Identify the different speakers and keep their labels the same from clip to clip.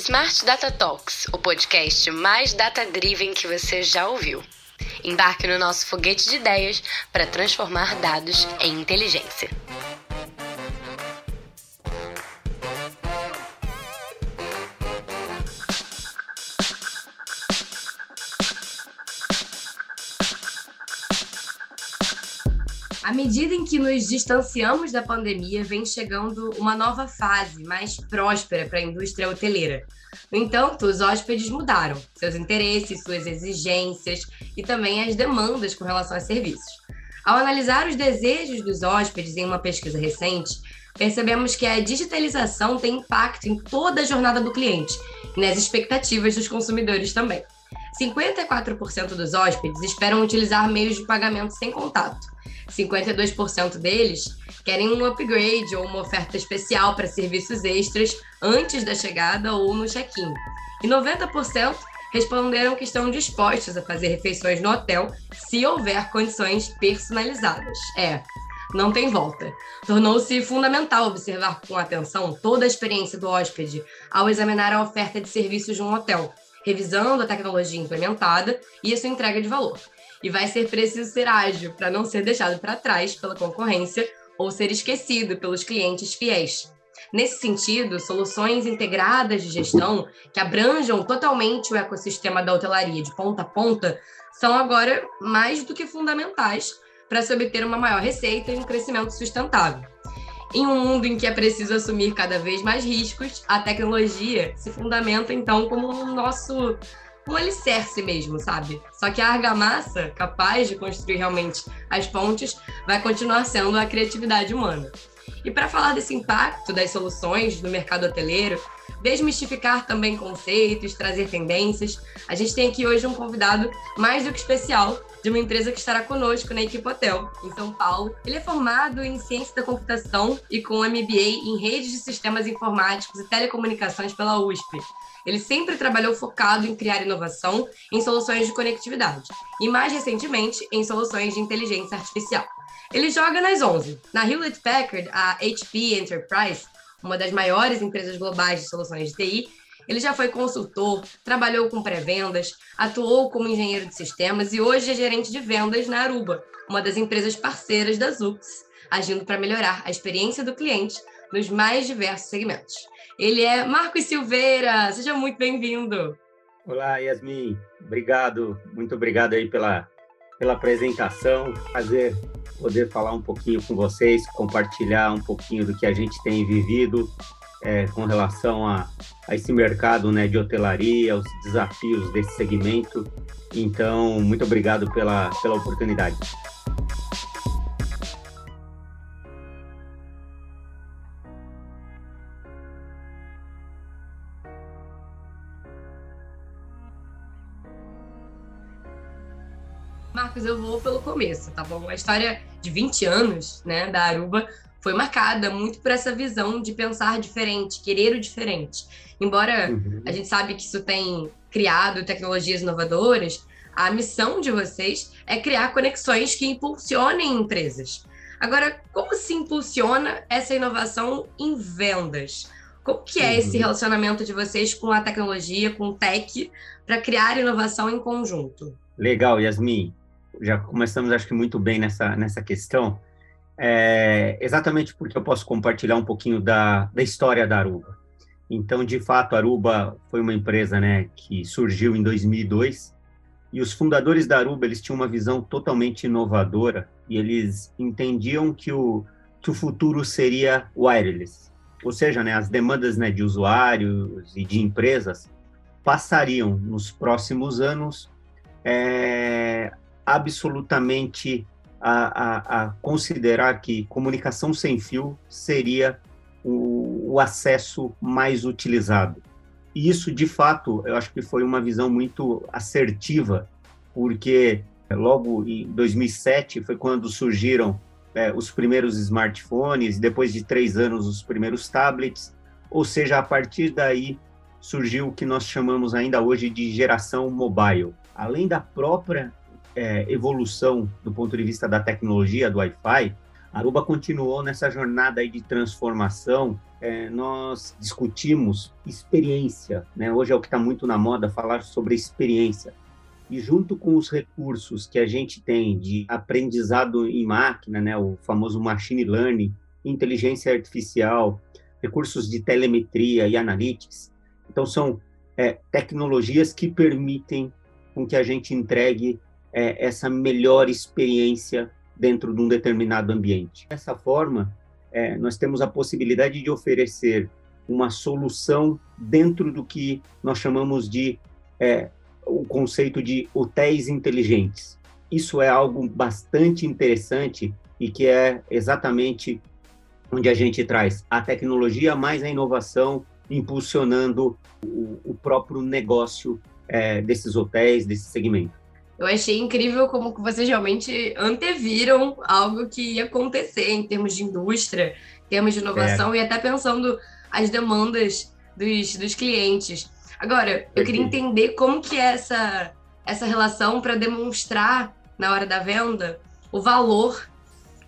Speaker 1: Smart Data Talks, o podcast mais data-driven que você já ouviu. Embarque no nosso foguete de ideias para transformar dados em inteligência.
Speaker 2: Medida em que nos distanciamos da pandemia, vem chegando uma nova fase mais próspera para a indústria hoteleira. No entanto, os hóspedes mudaram seus interesses, suas exigências e também as demandas com relação a serviços. Ao analisar os desejos dos hóspedes em uma pesquisa recente, percebemos que a digitalização tem impacto em toda a jornada do cliente e nas expectativas dos consumidores também. 54% dos hóspedes esperam utilizar meios de pagamento sem contato, 52% deles querem um upgrade ou uma oferta especial para serviços extras antes da chegada ou no check-in. E 90% responderam que estão dispostos a fazer refeições no hotel se houver condições personalizadas. É, não tem volta. Tornou-se fundamental observar com atenção toda a experiência do hóspede ao examinar a oferta de serviços de um hotel, revisando a tecnologia implementada e a sua entrega de valor e vai ser preciso ser ágil para não ser deixado para trás pela concorrência ou ser esquecido pelos clientes fiéis. Nesse sentido, soluções integradas de gestão que abranjam totalmente o ecossistema da hotelaria de ponta a ponta são agora mais do que fundamentais para se obter uma maior receita e um crescimento sustentável. Em um mundo em que é preciso assumir cada vez mais riscos, a tecnologia se fundamenta então como o nosso um alicerce mesmo, sabe? Só que a argamassa, capaz de construir realmente as pontes, vai continuar sendo a criatividade humana. E para falar desse impacto das soluções no mercado hoteleiro, desmistificar também conceitos, trazer tendências, a gente tem aqui hoje um convidado mais do que especial de uma empresa que estará conosco na equipe Hotel, em São Paulo. Ele é formado em Ciência da Computação e com MBA em Redes de Sistemas Informáticos e Telecomunicações pela USP. Ele sempre trabalhou focado em criar inovação em soluções de conectividade e, mais recentemente, em soluções de inteligência artificial. Ele joga nas 11. Na Hewlett Packard, a HP Enterprise, uma das maiores empresas globais de soluções de TI, ele já foi consultor, trabalhou com pré-vendas, atuou como engenheiro de sistemas e hoje é gerente de vendas na Aruba, uma das empresas parceiras da Zux, agindo para melhorar a experiência do cliente nos mais diversos segmentos. Ele é Marcos Silveira, seja muito bem-vindo.
Speaker 3: Olá, Yasmin, obrigado, muito obrigado aí pela, pela apresentação, prazer poder falar um pouquinho com vocês, compartilhar um pouquinho do que a gente tem vivido é, com relação a, a esse mercado né, de hotelaria, os desafios desse segmento. Então, muito obrigado pela, pela oportunidade.
Speaker 2: Eu vou pelo começo, tá bom? A história de 20 anos, né, da Aruba foi marcada muito por essa visão de pensar diferente, querer o diferente. Embora uhum. a gente sabe que isso tem criado tecnologias inovadoras, a missão de vocês é criar conexões que impulsionem empresas. Agora, como se impulsiona essa inovação em vendas? Como que é esse uhum. relacionamento de vocês com a tecnologia, com o tech, para criar inovação em conjunto?
Speaker 3: Legal, Yasmin já começamos, acho que muito bem nessa, nessa questão, é, exatamente porque eu posso compartilhar um pouquinho da, da história da Aruba. Então, de fato, Aruba foi uma empresa né, que surgiu em 2002 e os fundadores da Aruba eles tinham uma visão totalmente inovadora e eles entendiam que o, que o futuro seria wireless, ou seja, né, as demandas né, de usuários e de empresas passariam nos próximos anos é, absolutamente a, a, a, considerar que comunicação sem fio seria o, o, acesso mais utilizado. E isso, de fato, eu acho que foi uma visão muito assertiva, porque logo em 2007 foi quando surgiram é, os primeiros smartphones, depois de três anos, os primeiros tablets, ou seja, a partir daí surgiu o que nós chamamos ainda hoje de geração mobile. Além da própria é, evolução do ponto de vista da tecnologia do Wi-Fi, Aruba continuou nessa jornada aí de transformação. É, nós discutimos experiência, né? Hoje é o que está muito na moda falar sobre experiência. E junto com os recursos que a gente tem de aprendizado em máquina, né? O famoso machine learning, inteligência artificial, recursos de telemetria e analytics. Então são é, tecnologias que permitem com que a gente entregue é, essa melhor experiência dentro de um determinado ambiente. Dessa forma, é, nós temos a possibilidade de oferecer uma solução dentro do que nós chamamos de é, o conceito de hotéis inteligentes. Isso é algo bastante interessante e que é exatamente onde a gente traz a tecnologia mais a inovação, impulsionando o, o próprio negócio é, desses hotéis, desse segmento.
Speaker 2: Eu achei incrível como vocês realmente anteviram algo que ia acontecer em termos de indústria, em termos de inovação é. e até pensando as demandas dos, dos clientes. Agora, eu queria entender como que é essa, essa relação para demonstrar na hora da venda o valor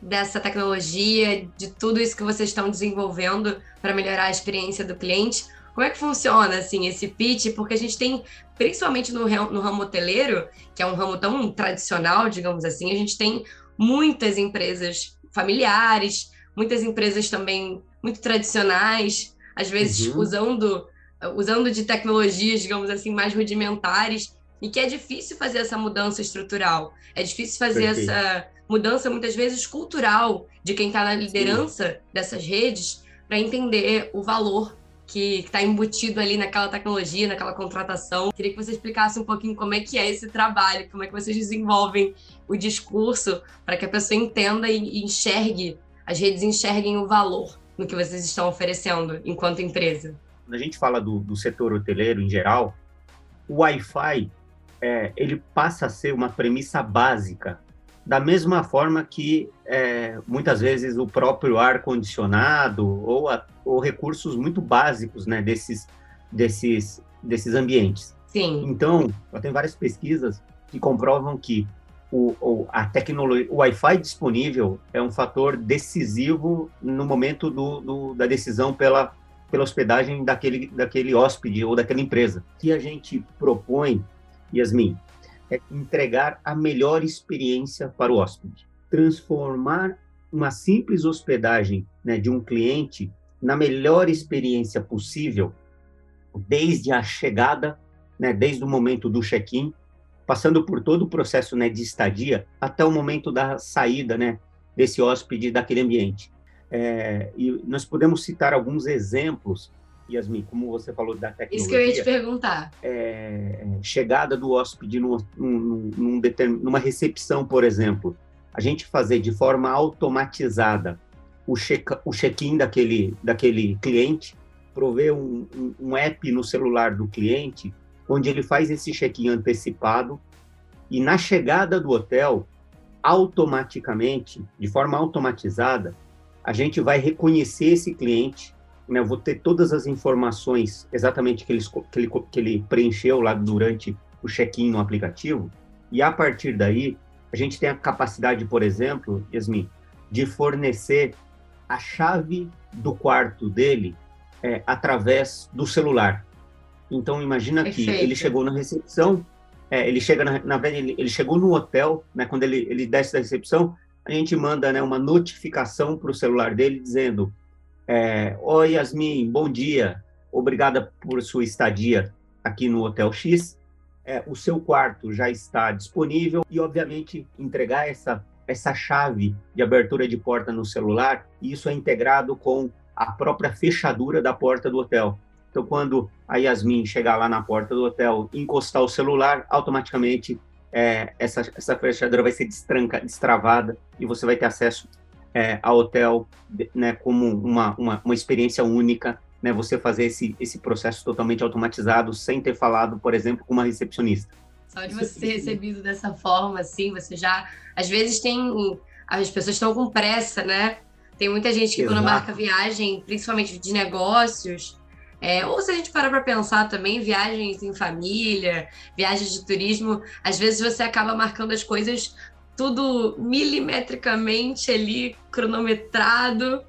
Speaker 2: dessa tecnologia, de tudo isso que vocês estão desenvolvendo para melhorar a experiência do cliente. Como é que funciona assim esse pitch? Porque a gente tem, principalmente no, no ramo hoteleiro, que é um ramo tão tradicional, digamos assim, a gente tem muitas empresas familiares, muitas empresas também muito tradicionais, às vezes uhum. usando usando de tecnologias, digamos assim, mais rudimentares, e que é difícil fazer essa mudança estrutural. É difícil fazer Perfeito. essa mudança, muitas vezes, cultural de quem está na liderança Sim. dessas redes para entender o valor que está embutido ali naquela tecnologia, naquela contratação. Queria que você explicasse um pouquinho como é que é esse trabalho, como é que vocês desenvolvem o discurso para que a pessoa entenda e enxergue, as redes enxerguem o valor no que vocês estão oferecendo enquanto empresa.
Speaker 3: Quando a gente fala do, do setor hoteleiro em geral, o Wi-Fi é, ele passa a ser uma premissa básica da mesma forma que é, muitas vezes o próprio ar condicionado ou, a, ou recursos muito básicos né, desses, desses, desses ambientes.
Speaker 2: Sim.
Speaker 3: Então, eu tenho várias pesquisas que comprovam que o, o, a tecnologia, o Wi-Fi disponível é um fator decisivo no momento do, do, da decisão pela, pela hospedagem daquele, daquele hóspede ou daquela empresa. O que a gente propõe, Yasmin, é entregar a melhor experiência para o hóspede. Transformar uma simples hospedagem né, de um cliente na melhor experiência possível, desde a chegada, né, desde o momento do check-in, passando por todo o processo né, de estadia, até o momento da saída né, desse hóspede daquele ambiente. É, e nós podemos citar alguns exemplos Yasmin, como você falou da tecnologia.
Speaker 2: Isso que eu ia te perguntar.
Speaker 3: É, chegada do hóspede num, num, num determin, numa recepção, por exemplo, a gente fazer de forma automatizada o check-in o check daquele, daquele cliente, prover um, um, um app no celular do cliente, onde ele faz esse check-in antecipado e na chegada do hotel, automaticamente, de forma automatizada, a gente vai reconhecer esse cliente né, eu vou ter todas as informações exatamente que ele, que ele, que ele preencheu lá durante o check-in no aplicativo, e a partir daí, a gente tem a capacidade, por exemplo, Yasmin, de fornecer a chave do quarto dele é, através do celular. Então, imagina Perfeito. que ele chegou na recepção, é, ele chega na, na ele, ele, chegou no hotel, né, quando ele, ele desce da recepção, a gente manda né, uma notificação para o celular dele dizendo é, Oi, Yasmin, bom dia. Obrigada por sua estadia aqui no Hotel X. É, o seu quarto já está disponível e, obviamente, entregar essa, essa chave de abertura de porta no celular, isso é integrado com a própria fechadura da porta do hotel. Então, quando a Yasmin chegar lá na porta do hotel, encostar o celular, automaticamente é, essa, essa fechadura vai ser destranca, destravada e você vai ter acesso é, a hotel né, como uma, uma, uma experiência única, né, você fazer esse, esse processo totalmente automatizado, sem ter falado, por exemplo, com uma recepcionista.
Speaker 2: Só de você ser recebido dessa forma, assim, você já. Às vezes tem. As pessoas estão com pressa, né? Tem muita gente que, Exato. quando marca viagem, principalmente de negócios, é, ou se a gente parar para pensar também, viagens em família, viagens de turismo, às vezes você acaba marcando as coisas tudo milimetricamente ali cronometrado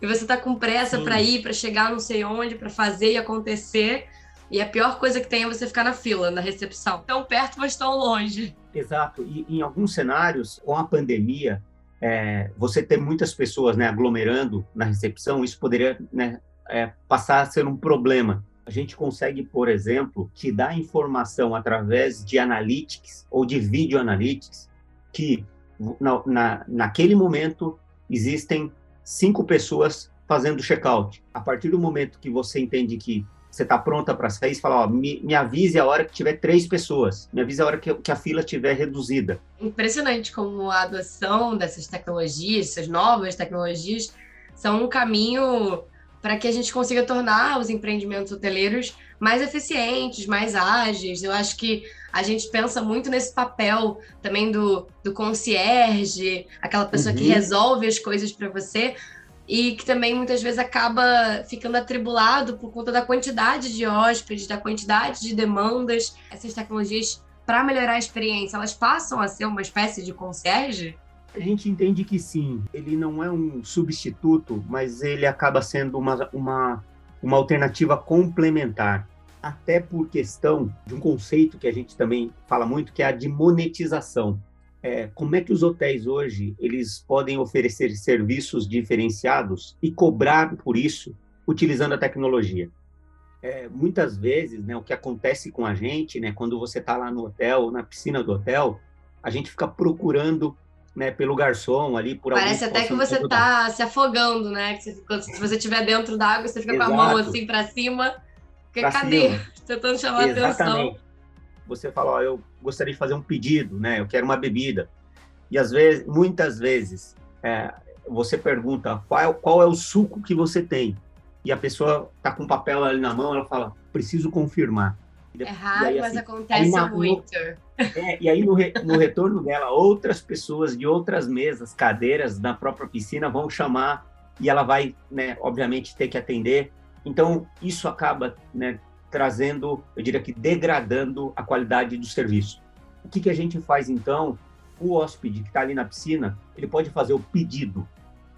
Speaker 2: e você tá com pressa para ir, para chegar não sei onde, para fazer e acontecer. E a pior coisa que tem é você ficar na fila, na recepção. Tão perto, mas tão longe.
Speaker 3: Exato. E em alguns cenários, com a pandemia, é, você ter muitas pessoas né, aglomerando na recepção, isso poderia né, é, passar a ser um problema. A gente consegue, por exemplo, te dar informação através de analytics ou de video analytics que na, na, naquele momento existem cinco pessoas fazendo check-out. A partir do momento que você entende que você está pronta para sair, você fala, ó, me, me, avise a hora que tiver três pessoas, me avise a hora que, que a fila estiver reduzida.
Speaker 2: Impressionante como a adoção dessas tecnologias, essas novas tecnologias, são um caminho para que a gente consiga tornar os empreendimentos hoteleiros mais eficientes, mais ágeis. Eu acho que a gente pensa muito nesse papel também do, do concierge, aquela pessoa uhum. que resolve as coisas para você, e que também muitas vezes acaba ficando atribulado por conta da quantidade de hóspedes, da quantidade de demandas. Essas tecnologias, para melhorar a experiência, elas passam a ser uma espécie de concierge?
Speaker 3: A gente entende que sim, ele não é um substituto, mas ele acaba sendo uma, uma, uma alternativa complementar. Até por questão de um conceito que a gente também fala muito, que é a de monetização é, como é que os hotéis hoje eles podem oferecer serviços diferenciados e cobrar por isso utilizando a tecnologia. É, muitas vezes, né, o que acontece com a gente, né, quando você está lá no hotel, na piscina do hotel, a gente fica procurando né, pelo garçom ali por
Speaker 2: Parece até que você está se afogando, né? se você estiver dentro da água, você fica Exato. com a mão assim para cima. Porque pra cadê? Tentando chamar Exatamente. atenção
Speaker 3: você fala, ó, eu gostaria de fazer um pedido, né? Eu quero uma bebida. E às vezes, muitas vezes, é, você pergunta qual é, qual é o suco que você tem. E a pessoa tá com o papel ali na mão, ela fala, preciso confirmar.
Speaker 2: É raro, aí, assim, mas acontece na, muito.
Speaker 3: é, e aí, no, re, no retorno dela, outras pessoas de outras mesas, cadeiras da própria piscina vão chamar e ela vai, né, obviamente, ter que atender. Então, isso acaba né, trazendo, eu diria que degradando a qualidade do serviço. O que, que a gente faz então? O hóspede que está ali na piscina, ele pode fazer o pedido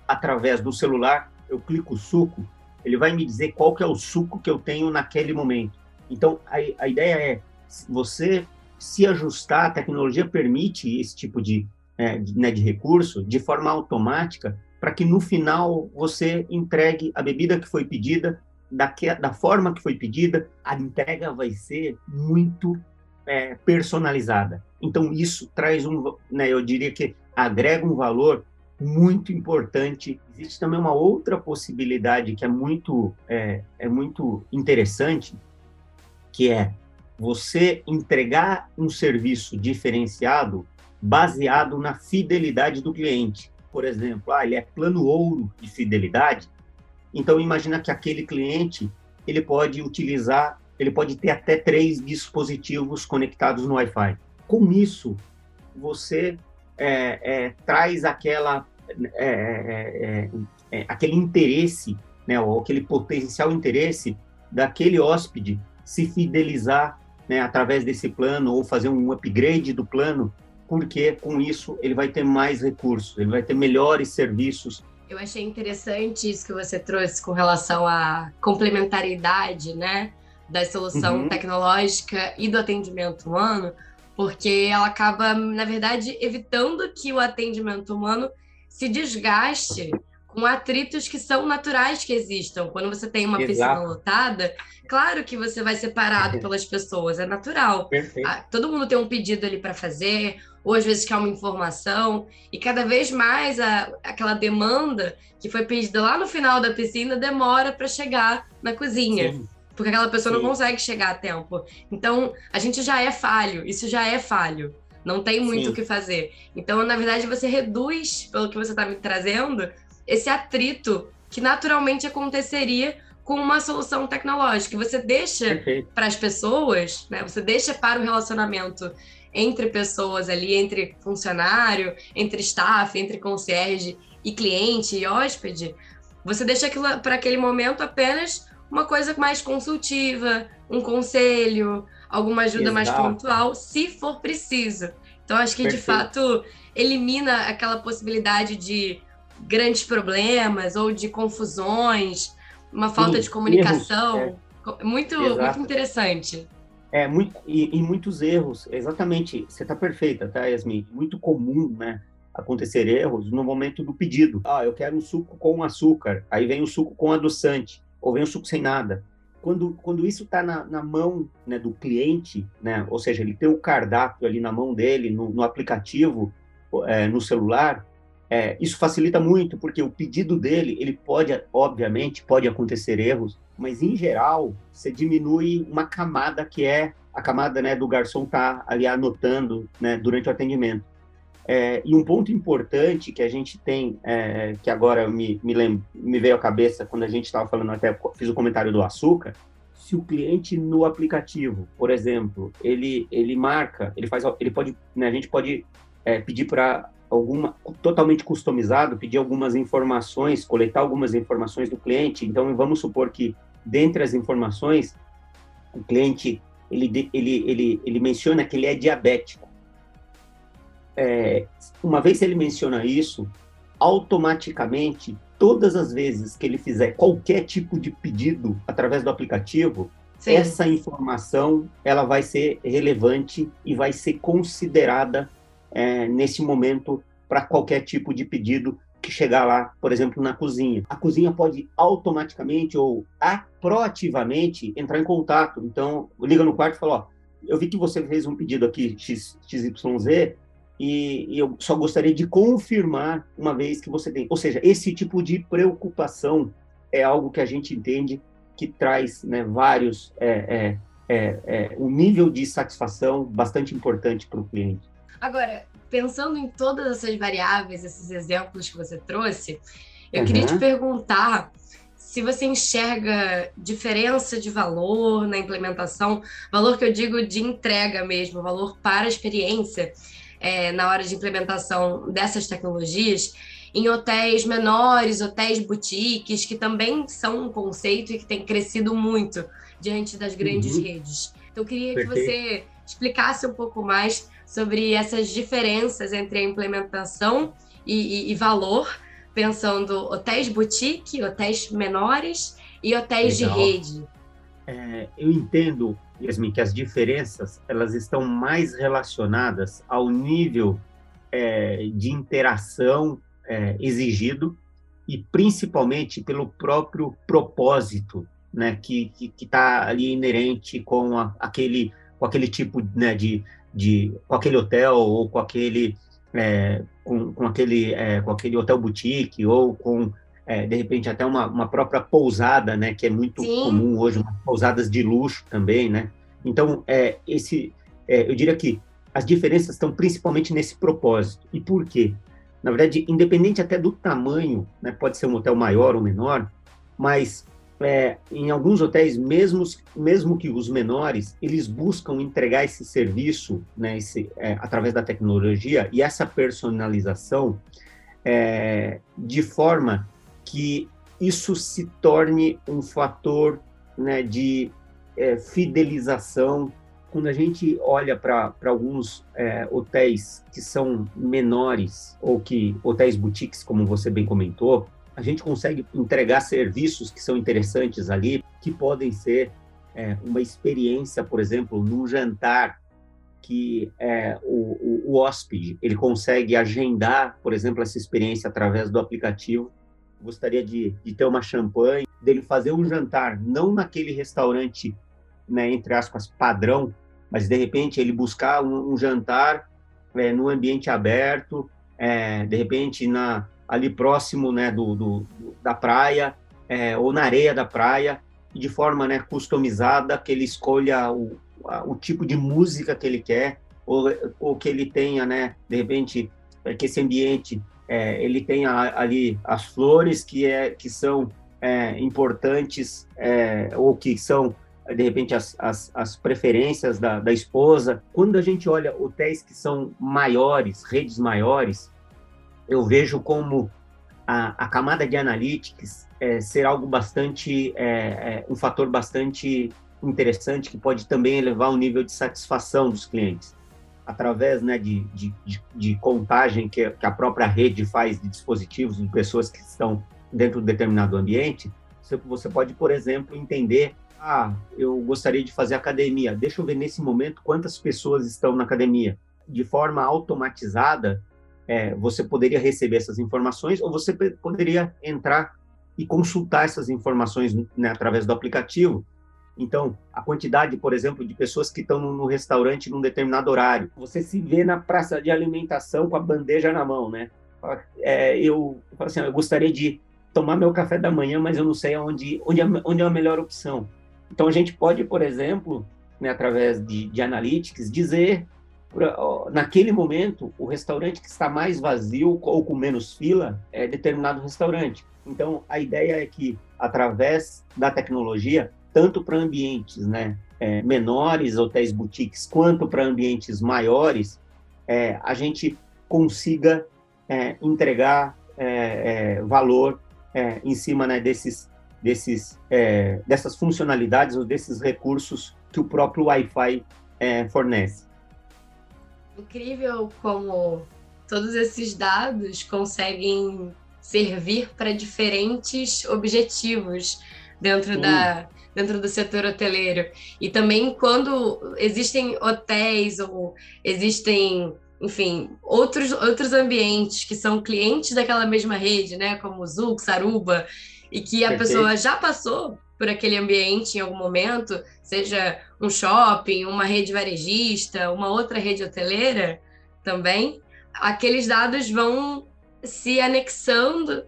Speaker 3: através do celular, eu clico suco, ele vai me dizer qual que é o suco que eu tenho naquele momento. Então, a, a ideia é você se ajustar, a tecnologia permite esse tipo de, é, de, né, de recurso de forma automática para que no final você entregue a bebida que foi pedida da forma que foi pedida, a entrega vai ser muito é, personalizada. Então, isso traz um, né, eu diria que agrega um valor muito importante. Existe também uma outra possibilidade que é muito, é, é muito interessante, que é você entregar um serviço diferenciado baseado na fidelidade do cliente. Por exemplo, ah, ele é plano ouro de fidelidade, então, imagina que aquele cliente ele pode utilizar, ele pode ter até três dispositivos conectados no Wi-Fi. Com isso, você é, é, traz aquela, é, é, é, é aquele interesse, né, ou aquele potencial interesse daquele hóspede se fidelizar né, através desse plano ou fazer um upgrade do plano, porque com isso ele vai ter mais recursos, ele vai ter melhores serviços
Speaker 2: eu achei interessante isso que você trouxe com relação à complementariedade, né, da solução uhum. tecnológica e do atendimento humano, porque ela acaba, na verdade, evitando que o atendimento humano se desgaste com atritos que são naturais que existam. Quando você tem uma Exato. piscina lotada, claro que você vai separado pelas pessoas, é natural. Ah, todo mundo tem um pedido ali para fazer, ou às vezes quer uma informação, e cada vez mais a, aquela demanda que foi pedida lá no final da piscina demora para chegar na cozinha. Sim. Porque aquela pessoa Sim. não consegue chegar a tempo. Então, a gente já é falho, isso já é falho. Não tem muito o que fazer. Então, na verdade, você reduz, pelo que você está me trazendo, esse atrito que naturalmente aconteceria com uma solução tecnológica. Você deixa para as pessoas, né? Você deixa para o relacionamento entre pessoas ali, entre funcionário, entre staff, entre concierge e cliente e hóspede, você deixa aquilo para aquele momento apenas uma coisa mais consultiva, um conselho, alguma ajuda Exato. mais pontual, se for preciso. Então, acho que, Perfeito. de fato, elimina aquela possibilidade de grandes problemas ou de confusões, uma falta Sim, de comunicação. Erros, é. Muito, muito interessante.
Speaker 3: É, muito, e, e muitos erros, exatamente, você está perfeita, tá, Yasmin? Muito comum, né, acontecer erros no momento do pedido. Ah, eu quero um suco com açúcar, aí vem o suco com adoçante, ou vem o suco sem nada. Quando, quando isso está na, na, mão né, do cliente, né, ou seja, ele tem o cardápio ali na mão dele, no, no aplicativo, é, no celular, é, isso facilita muito, porque o pedido dele, ele pode, obviamente, pode acontecer erros, mas em geral, você diminui uma camada que é a camada né, do garçom tá ali anotando né, durante o atendimento. É, e um ponto importante que a gente tem, é, que agora me, me, lembro, me veio à cabeça quando a gente estava falando, até fiz o comentário do açúcar, se o cliente no aplicativo, por exemplo, ele, ele marca, ele faz, ele pode, né, a gente pode é, pedir para alguma totalmente customizado, pedir algumas informações, coletar algumas informações do cliente. Então, vamos supor que dentre as informações, o cliente ele, ele, ele, ele menciona que ele é diabético. É, uma vez ele menciona isso, automaticamente, todas as vezes que ele fizer qualquer tipo de pedido através do aplicativo, Sim. essa informação ela vai ser relevante e vai ser considerada é, nesse momento para qualquer tipo de pedido que chegar lá, por exemplo, na cozinha. A cozinha pode automaticamente ou proativamente entrar em contato. Então, liga no quarto e fala, ó, eu vi que você fez um pedido aqui X, XYZ e, e eu só gostaria de confirmar uma vez que você tem. Ou seja, esse tipo de preocupação é algo que a gente entende que traz né, vários é, é, é, é, um nível de satisfação bastante importante para o cliente.
Speaker 2: Agora, pensando em todas essas variáveis, esses exemplos que você trouxe, eu uhum. queria te perguntar se você enxerga diferença de valor na implementação, valor que eu digo de entrega mesmo, valor para a experiência é, na hora de implementação dessas tecnologias em hotéis menores, hotéis boutiques, que também são um conceito e que tem crescido muito diante das grandes uhum. redes. Então, eu queria Perfeito. que você explicasse um pouco mais sobre essas diferenças entre a implementação e, e, e valor, pensando hotéis boutique, hotéis menores e hotéis Legal. de rede.
Speaker 3: É, eu entendo, Yasmin, que as diferenças elas estão mais relacionadas ao nível é, de interação é, exigido e principalmente pelo próprio propósito, né, que que está ali inerente com a, aquele com aquele tipo né, de, de com aquele hotel ou com aquele é, com, com, aquele é, com aquele hotel boutique ou com é, de repente até uma, uma própria pousada né que é muito Sim. comum hoje pousadas de luxo também né. Então é esse é, eu diria que as diferenças estão principalmente nesse propósito. E por quê? Na verdade independente até do tamanho né pode ser um hotel maior ou menor mas é, em alguns hotéis, mesmo, mesmo que os menores, eles buscam entregar esse serviço né, esse, é, através da tecnologia e essa personalização é, de forma que isso se torne um fator né, de é, fidelização. Quando a gente olha para alguns é, hotéis que são menores, ou que hotéis boutiques, como você bem comentou, a gente consegue entregar serviços que são interessantes ali, que podem ser é, uma experiência, por exemplo, num jantar que é, o, o, o, hóspede ele consegue agendar, por exemplo, essa experiência através do aplicativo. Gostaria de, de ter uma champanhe, dele fazer um jantar, não naquele restaurante, né, entre aspas, padrão, mas de repente ele buscar um, um jantar é, no ambiente aberto, é, de repente na ali próximo né, do, do da praia é, ou na areia da praia, de forma né, customizada, que ele escolha o, o tipo de música que ele quer, ou, ou que ele tenha, né, de repente, é, que esse ambiente é, ele tenha ali as flores que, é, que são é, importantes é, ou que são de repente as, as, as preferências da, da esposa. Quando a gente olha hotéis que são maiores, redes maiores, eu vejo como a, a camada de analytics é, ser algo bastante, é, é, um fator bastante interessante que pode também elevar o nível de satisfação dos clientes. através né, de, de, de contagem que, que, a própria rede faz de dispositivos, de pessoas que estão dentro de determinado ambiente, você, você pode, por exemplo, entender ah, eu gostaria de fazer academia. Deixa eu ver nesse momento quantas pessoas estão na academia. De forma automatizada, é, você poderia receber essas informações ou você poderia entrar e consultar essas informações né, através do aplicativo. Então, a quantidade, por exemplo, de pessoas que estão no restaurante num determinado horário. Você se vê na praça de alimentação com a bandeja na mão, né? É, eu, eu, assim, eu gostaria de tomar meu café da manhã, mas eu não sei onde, onde, é, onde é a melhor opção. Então, a gente pode, por exemplo, né, através de, de analytics, dizer, naquele momento, o restaurante que está mais vazio ou com menos fila é determinado restaurante. Então, a ideia é que, através da tecnologia, tanto para ambientes né, é, menores, hotéis boutiques, quanto para ambientes maiores, é, a gente consiga é, entregar é, é, valor é, em cima né, desses desses, dessas funcionalidades ou desses recursos que o próprio Wi-Fi fornece.
Speaker 2: Incrível como todos esses dados conseguem servir para diferentes objetivos dentro da dentro do setor hoteleiro e também quando existem hotéis ou existem enfim outros outros ambientes que são clientes daquela mesma rede né como Zux, Aruba e que a Perfeito. pessoa já passou por aquele ambiente em algum momento, seja um shopping, uma rede varejista, uma outra rede hoteleira também, aqueles dados vão se anexando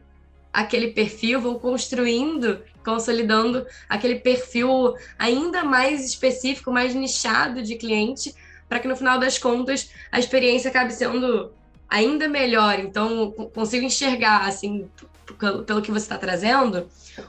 Speaker 2: aquele perfil, vão construindo, consolidando aquele perfil ainda mais específico, mais nichado de cliente, para que no final das contas a experiência acabe sendo ainda melhor. Então, consigo enxergar assim pelo que você está trazendo,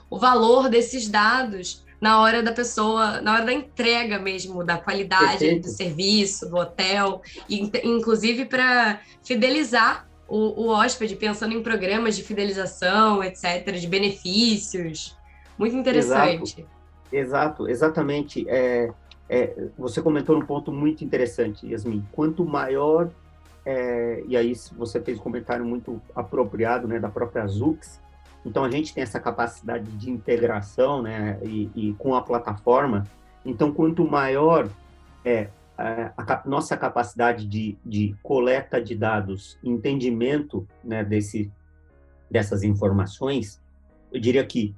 Speaker 2: o valor desses dados na hora da pessoa, na hora da entrega mesmo, da qualidade Perfeito. do serviço, do hotel, e, inclusive para fidelizar o, o hóspede, pensando em programas de fidelização, etc., de benefícios. Muito interessante.
Speaker 3: Exato, Exato exatamente. É, é, você comentou um ponto muito interessante, Yasmin. Quanto maior é, e aí você fez um comentário muito apropriado, né, da própria Zux. Então a gente tem essa capacidade de integração, né, e, e com a plataforma. Então quanto maior é a, a nossa capacidade de, de, coleta de dados, entendimento, né, desse dessas informações, eu diria que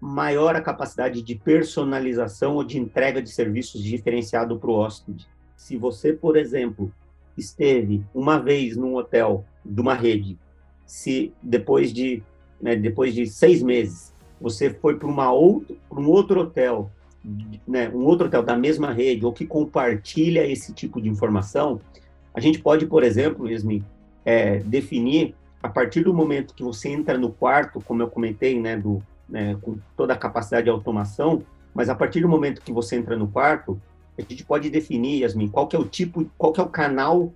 Speaker 3: maior a capacidade de personalização ou de entrega de serviços diferenciado para o hóspede. Se você, por exemplo, esteve uma vez num hotel de uma rede, se depois de, né, depois de seis meses você foi para uma outro, um outro hotel, né, um outro hotel da mesma rede ou que compartilha esse tipo de informação, a gente pode, por exemplo, Yasmin, é, definir a partir do momento que você entra no quarto, como eu comentei, né, do, né, com toda a capacidade de automação, mas a partir do momento que você entra no quarto, a gente pode definir, Yasmin, qual que é o tipo, qual que é o canal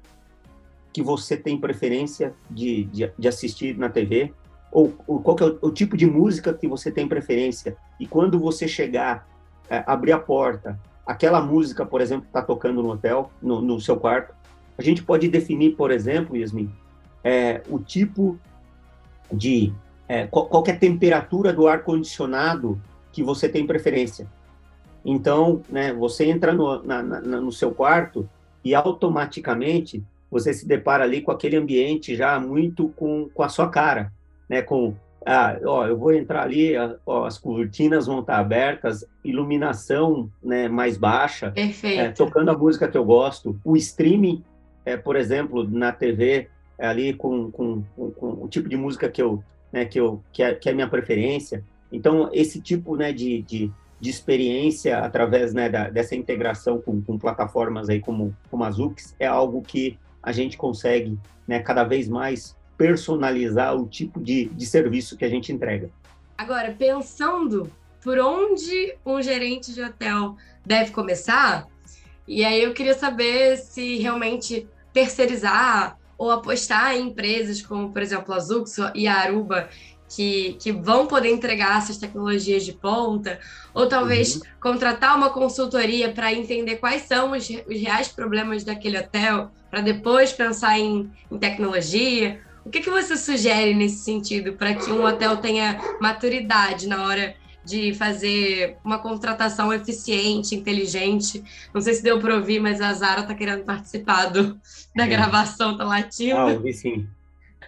Speaker 3: que você tem preferência de, de, de assistir na TV, ou, ou, qual que é o, o, tipo de música que você tem preferência. E quando você chegar, é, abrir a porta, aquela música, por exemplo, está tocando no hotel, no, no, seu quarto, a gente pode definir, por exemplo, Yasmin, é, o tipo de... É, qual, qual é a temperatura do ar-condicionado que você tem preferência. Então, né, você entra no, na, na, no seu quarto e automaticamente você se depara ali com aquele ambiente já muito com, com a sua cara, né? Com, ah, ó, eu vou entrar ali, ó, as cortinas vão estar abertas, iluminação né, mais baixa, é, tocando a música que eu gosto, o streaming, é, por exemplo, na TV, é, ali com, com, com, com, o tipo de música que eu, né, que eu que é, que é minha preferência. Então, esse tipo né, de, de de experiência através né, da, dessa integração com, com, plataformas aí como, como a Zux é algo que a gente consegue né, cada vez mais personalizar o tipo de, de serviço que a gente entrega.
Speaker 2: Agora, pensando por onde um gerente de hotel deve começar, e aí eu queria saber se realmente terceirizar ou apostar em empresas como, por exemplo, a Zux e a Aruba, que, que vão poder entregar essas tecnologias de ponta, ou talvez uhum. contratar uma consultoria para entender quais são os, os, reais problemas daquele hotel, para depois pensar em, em tecnologia. O que, que você sugere nesse sentido para que um hotel tenha maturidade na hora de fazer uma contratação eficiente, inteligente. Não sei se deu para ouvir, mas a Zara está querendo participar do, da é. gravação, tá latindo.
Speaker 3: Ah, ouvi sim.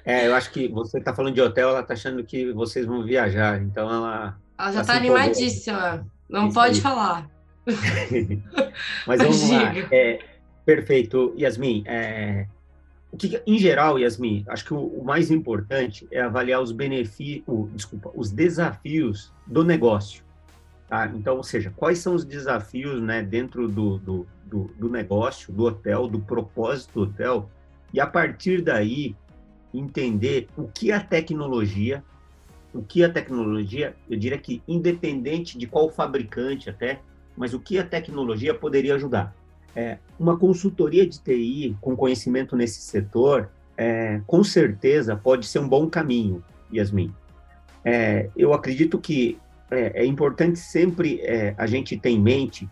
Speaker 3: É, eu acho que você está falando de hotel, ela está achando que vocês vão viajar, então ela.
Speaker 2: Ela já está animadíssima. Não Isso pode aí. falar.
Speaker 3: Mas vamos lá. É, perfeito, Yasmin. É, o que, em geral, Yasmin, acho que o, o mais importante é avaliar os benefícios, desculpa, os desafios do negócio. Tá? Então, ou seja, quais são os desafios né, dentro do, do, do, do negócio, do hotel, do propósito do hotel, e a partir daí entender o que a tecnologia, o que a tecnologia, eu diria que independente de qual fabricante até, mas o que a tecnologia poderia ajudar. É, uma consultoria de TI com conhecimento nesse setor, é, com certeza pode ser um bom caminho, Yasmin. É, eu acredito que é, é importante sempre é, a gente ter em mente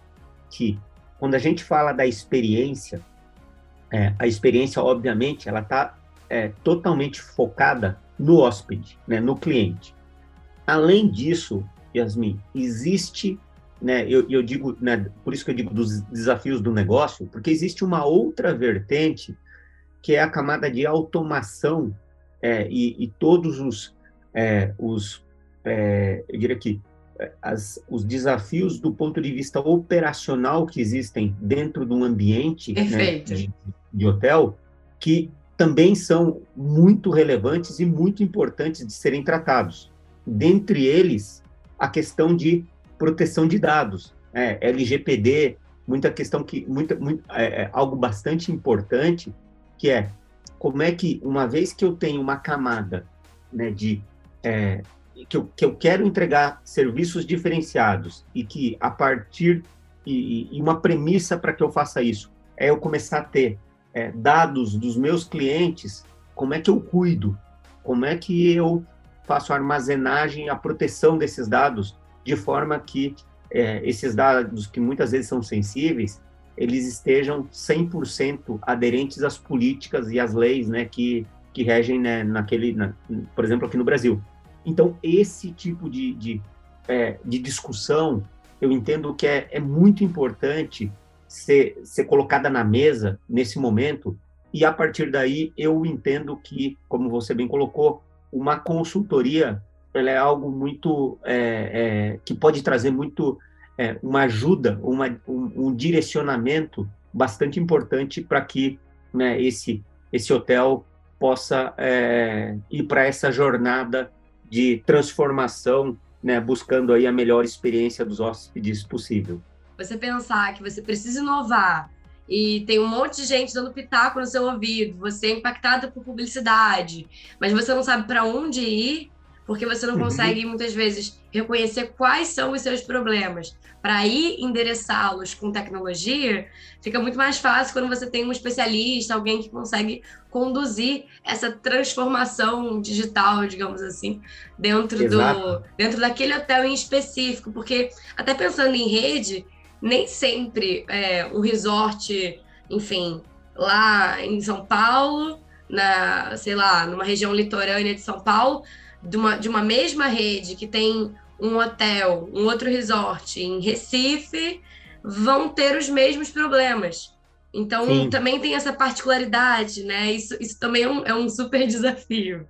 Speaker 3: que quando a gente fala da experiência, é, a experiência, obviamente, ela está totalmente focada no hóspede, né, no cliente. Além disso, Yasmin, existe né, eu, eu digo, né, por isso que eu digo dos desafios do negócio, porque existe uma outra vertente que é a camada de automação é, e, e, todos os, é, os é, eu diria que é, as, os desafios do ponto de vista operacional que existem dentro de um ambiente né, de, de hotel, que também são muito relevantes e muito importantes de serem tratados. Dentre eles, a questão de proteção de dados, é, LGPD, muita questão que muita, muito, é, é, algo bastante importante que é como é que uma vez que eu tenho uma camada né, de é, que, eu, que eu quero entregar serviços diferenciados e que a partir e, e uma premissa para que eu faça isso é eu começar a ter é, dados dos meus clientes, como é que eu cuido, como é que eu faço a armazenagem, a proteção desses dados de forma que é, esses dados, que muitas vezes são sensíveis, eles estejam 100% aderentes às políticas e às leis né, que, que regem né, naquele, na, por exemplo, aqui no Brasil. Então, esse tipo de, de, é, de discussão, eu entendo que é, é muito importante ser, ser colocada na mesa nesse momento, e a partir daí eu entendo que, como você bem colocou, uma consultoria ela é algo muito é, é, que pode trazer muito é, uma ajuda, uma, um, um, direcionamento bastante importante para que né, esse esse hotel possa é, ir para essa jornada de transformação, né, buscando aí a melhor experiência dos hóspedes possível.
Speaker 2: Você pensar que você precisa inovar e tem um monte de gente dando pitaco no seu ouvido, você é impactado por publicidade, mas você não sabe para onde ir, porque você não uhum. consegue muitas vezes reconhecer quais são os seus problemas. Para ir endereçá-los com tecnologia, fica muito mais fácil quando você tem um especialista, alguém que consegue conduzir essa transformação digital, digamos assim, dentro do dentro daquele hotel em específico, porque até pensando em rede, nem sempre é, o resort, enfim, lá em São Paulo, na, sei lá, numa região litorânea de São Paulo, de uma, de uma mesma rede que tem um hotel, um outro resort em Recife, vão ter os mesmos problemas. Então, Sim. também tem essa particularidade, né? Isso, isso também é um, é um super desafio.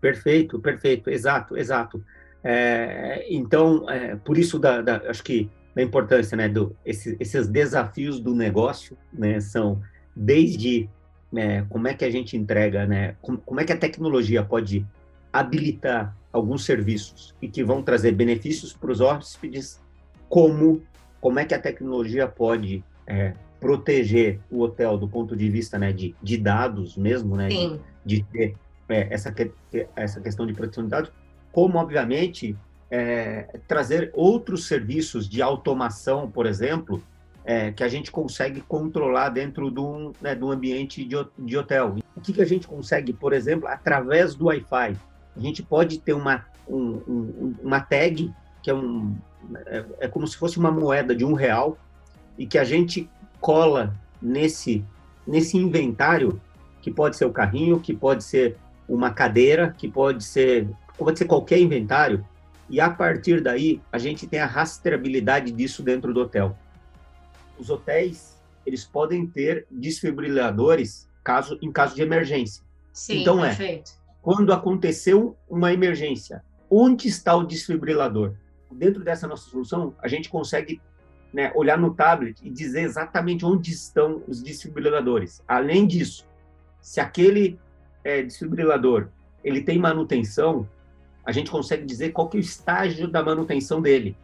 Speaker 3: Perfeito, perfeito, exato, exato. É, então, é, por isso, da, da, acho que da importância, né, do, esse, esses desafios do negócio, né, são desde né, como é que a gente entrega, né, como, como é que a tecnologia pode habilitar alguns serviços e que vão trazer benefícios para os hóspedes, como como é que a tecnologia pode é, proteger o hotel do ponto de vista né, de, de dados mesmo, né, de, de, ter é, essa, essa questão de proteção de dados, como, obviamente, é, trazer outros serviços de automação, por exemplo, é, que a gente consegue controlar dentro de um, né, de um ambiente de, de hotel. O que, que a gente consegue, por exemplo, através do Wi-Fi? a gente pode ter uma, um, um, uma tag, que é, um, é, é como se fosse uma moeda de um real, e que a gente cola nesse, nesse inventário, que pode ser o carrinho, que pode ser uma cadeira, que pode ser, pode ser qualquer inventário, e a partir daí a gente tem a rastreabilidade disso dentro do hotel. Os hotéis, eles podem ter desfibriladores caso, em caso de emergência.
Speaker 2: Sim, então é, perfeito.
Speaker 3: é, quando aconteceu uma emergência, onde está o desfibrilador? Dentro dessa nossa solução, a gente consegue né, olhar no tablet e dizer exatamente onde estão os desfibriladores. Além disso, se aquele é, desfibrilador ele tem manutenção, a gente consegue dizer qual que é o estágio da manutenção dele.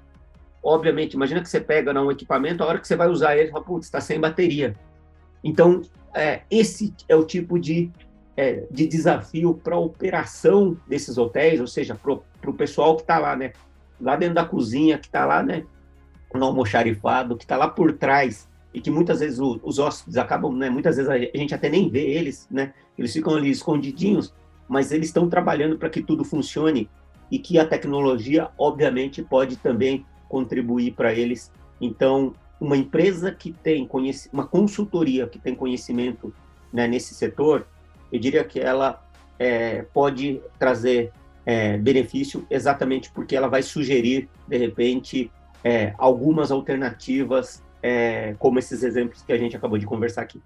Speaker 3: Obviamente, imagina que você pega um equipamento, a hora que você vai usar ele, fala, putz, está sem bateria. Então, é, esse é o tipo de, é, de desafio para a operação desses hotéis, ou seja, para o pessoal que está lá, né? Lá dentro da cozinha, que está lá, né? No almoxarifado, que está lá por trás, e que muitas vezes o, os hóspedes acabam, né? Muitas vezes a gente até nem vê eles, né? Eles ficam ali escondidinhos, mas eles estão trabalhando para que tudo funcione e que a tecnologia, obviamente, pode também contribuir para eles. Então, uma empresa que tem uma consultoria que tem conhecimento né, nesse setor, eu diria que ela é, pode trazer é, benefício exatamente porque ela vai sugerir, de repente, é, algumas alternativas, é, como esses exemplos que a gente acabou de conversar aqui.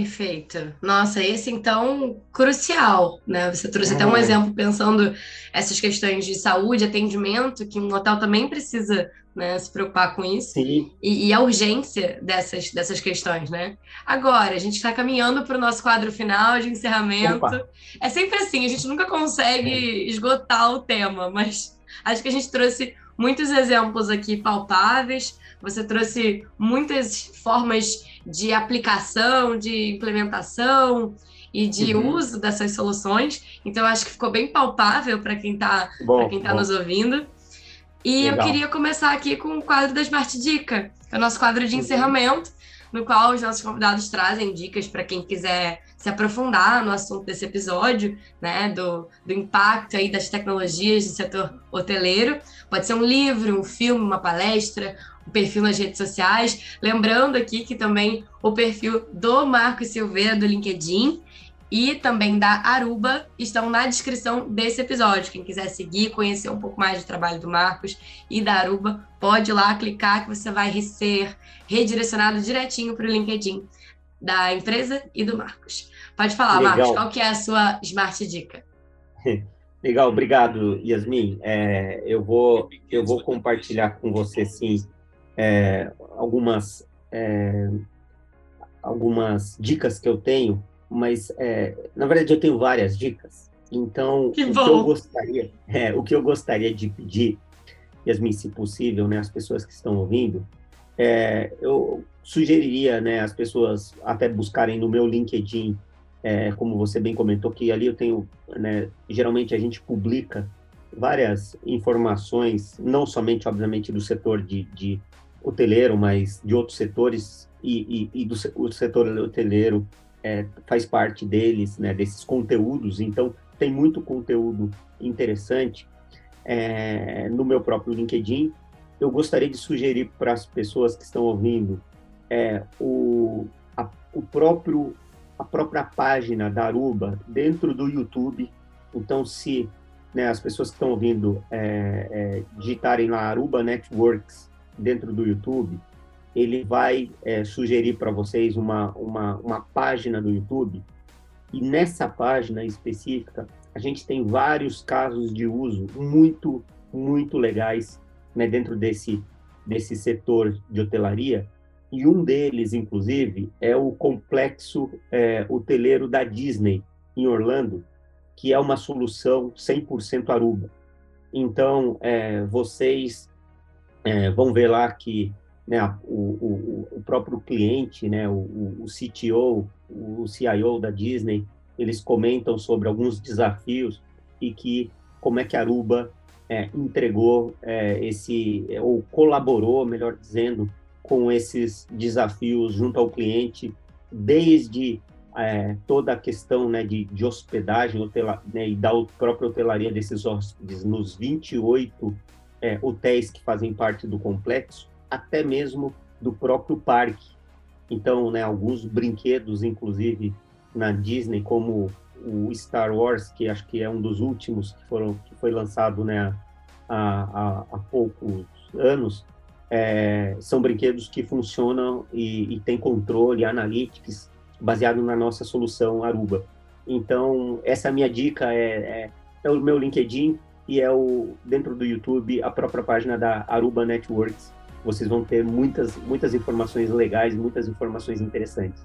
Speaker 2: Perfeito. Nossa, esse então crucial, né? Você trouxe até um é. exemplo pensando essas questões de saúde, atendimento, que um hotel também precisa né, se preocupar com isso.
Speaker 3: Sim.
Speaker 2: E, e a urgência dessas, dessas questões, né? Agora, a gente está caminhando para o nosso quadro final de encerramento. Opa. É sempre assim, a gente nunca consegue é. esgotar o tema, mas acho que a gente trouxe muitos exemplos aqui palpáveis. Você trouxe muitas formas de aplicação, de implementação e de uhum. uso dessas soluções. Então, acho que ficou bem palpável para quem está tá nos ouvindo. E Legal. eu queria começar aqui com o quadro da Smart Dica, que é o nosso quadro de uhum. encerramento, no qual os nossos convidados trazem dicas para quem quiser se aprofundar no assunto desse episódio, né, do, do impacto aí das tecnologias do setor hoteleiro. Pode ser um livro, um filme, uma palestra, o perfil nas redes sociais. Lembrando aqui que também o perfil do Marco Silveira do LinkedIn e também da Aruba estão na descrição desse episódio. Quem quiser seguir, conhecer um pouco mais do trabalho do Marcos e da Aruba, pode ir lá clicar que você vai ser redirecionado direitinho para o LinkedIn da empresa e do Marcos. Pode falar, Legal. Marcos, qual que é a sua Smart Dica?
Speaker 3: Legal, obrigado, Yasmin. É, eu, vou, eu vou compartilhar com você, sim, é, algumas, é, algumas dicas que eu tenho, mas é, na verdade eu tenho várias dicas. Então,
Speaker 2: que
Speaker 3: o que eu gostaria, é, o que eu gostaria de pedir, Yasmin, se possível, né, as pessoas que estão ouvindo, é, eu sugeriria, né, as pessoas até buscarem no meu LinkedIn, é, como você bem comentou, que ali eu tenho, né, geralmente a gente publica várias informações, não somente, obviamente, do setor de, de hoteleiro, mas de outros setores, e, e, e do setor hoteleiro é, faz parte deles, né, desses conteúdos, então tem muito conteúdo interessante é, no meu próprio LinkedIn. Eu gostaria de sugerir para as pessoas que estão ouvindo é, o, a, o próprio, a própria página da Aruba dentro do YouTube. Então, se né, as pessoas que estão ouvindo é, é, digitarem lá Aruba Networks dentro do YouTube, ele vai é, sugerir para vocês uma, uma, uma página do YouTube, e nessa página específica, a gente tem vários casos de uso muito, muito legais né, dentro desse, desse setor de hotelaria, e um deles, inclusive, é o complexo é, hoteleiro da Disney, em Orlando, que é uma solução 100% Aruba. Então, é, vocês é, vão ver lá que né, o, o, o, próprio cliente, né, o, o CTO, o CIO da Disney, eles comentam sobre alguns desafios e que como é que Aruba é, entregou é, esse, ou colaborou, melhor dizendo, com esses desafios junto ao cliente, desde é, toda a questão né, de, de hospedagem hotela, né, e da própria hotelaria desses hóspedes nos 28 é, hotéis que fazem parte do complexo, até mesmo do próprio parque. Então, né, alguns brinquedos, inclusive na Disney, como o Star Wars, que acho que é um dos últimos que foram que foi lançado né, há, há, há poucos anos, é, são brinquedos que funcionam e, e têm controle, analytics, baseado na nossa solução Aruba. Então, essa é minha dica é, é, é, o meu LinkedIn e é o dentro do YouTube a própria página da Aruba Networks. Vocês vão ter muitas muitas informações legais, muitas informações interessantes.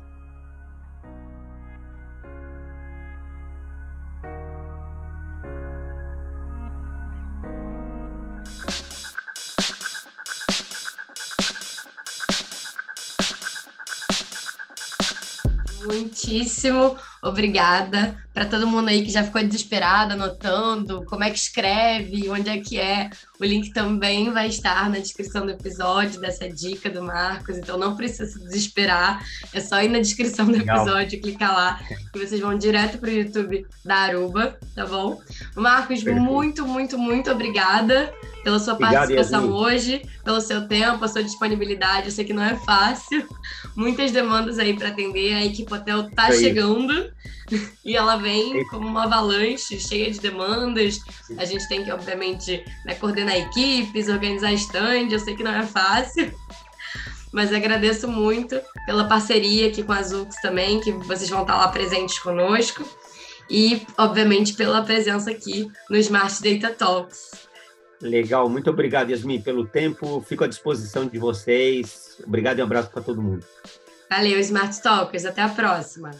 Speaker 2: muitíssimo obrigada para todo mundo aí que já ficou desesperado, anotando como é que escreve, onde é que é. O link também vai estar na descrição do episódio, dessa dica do Marcos, então não precisa se desesperar, é só ir na descrição do Legal. episódio, clicar lá, que vocês vão direto para o YouTube da Aruba, tá bom? Marcos, Perfeito. muito, muito, muito obrigada pela sua Obrigado, participação Yasmin. hoje, pelo seu tempo, a sua disponibilidade. Eu sei que não é fácil, muitas demandas aí para atender. A equipe hotel tá chegando e ela vem como uma avalanche cheia de demandas. A gente tem que, obviamente, né, coordenar equipes, organizar stand. Eu sei que não é fácil. Mas agradeço muito pela parceria aqui com a Zux também, que vocês vão estar lá presentes conosco. E, obviamente, pela presença aqui no Smart Data Talks.
Speaker 3: Legal, muito obrigado, Yasmin, pelo tempo. Fico à disposição de vocês. Obrigado e um abraço para todo mundo.
Speaker 2: Valeu, Smart Talkers. Até a próxima.